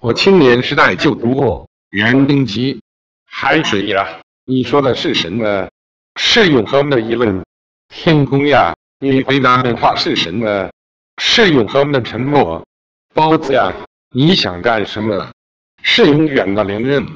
我青年时代就读过《园丁集》。海水呀，你说的是什么？是永恒的疑问。天空呀，你回答的话是什么？是永恒的沉默。包子呀，你想干什么？是永远的连任。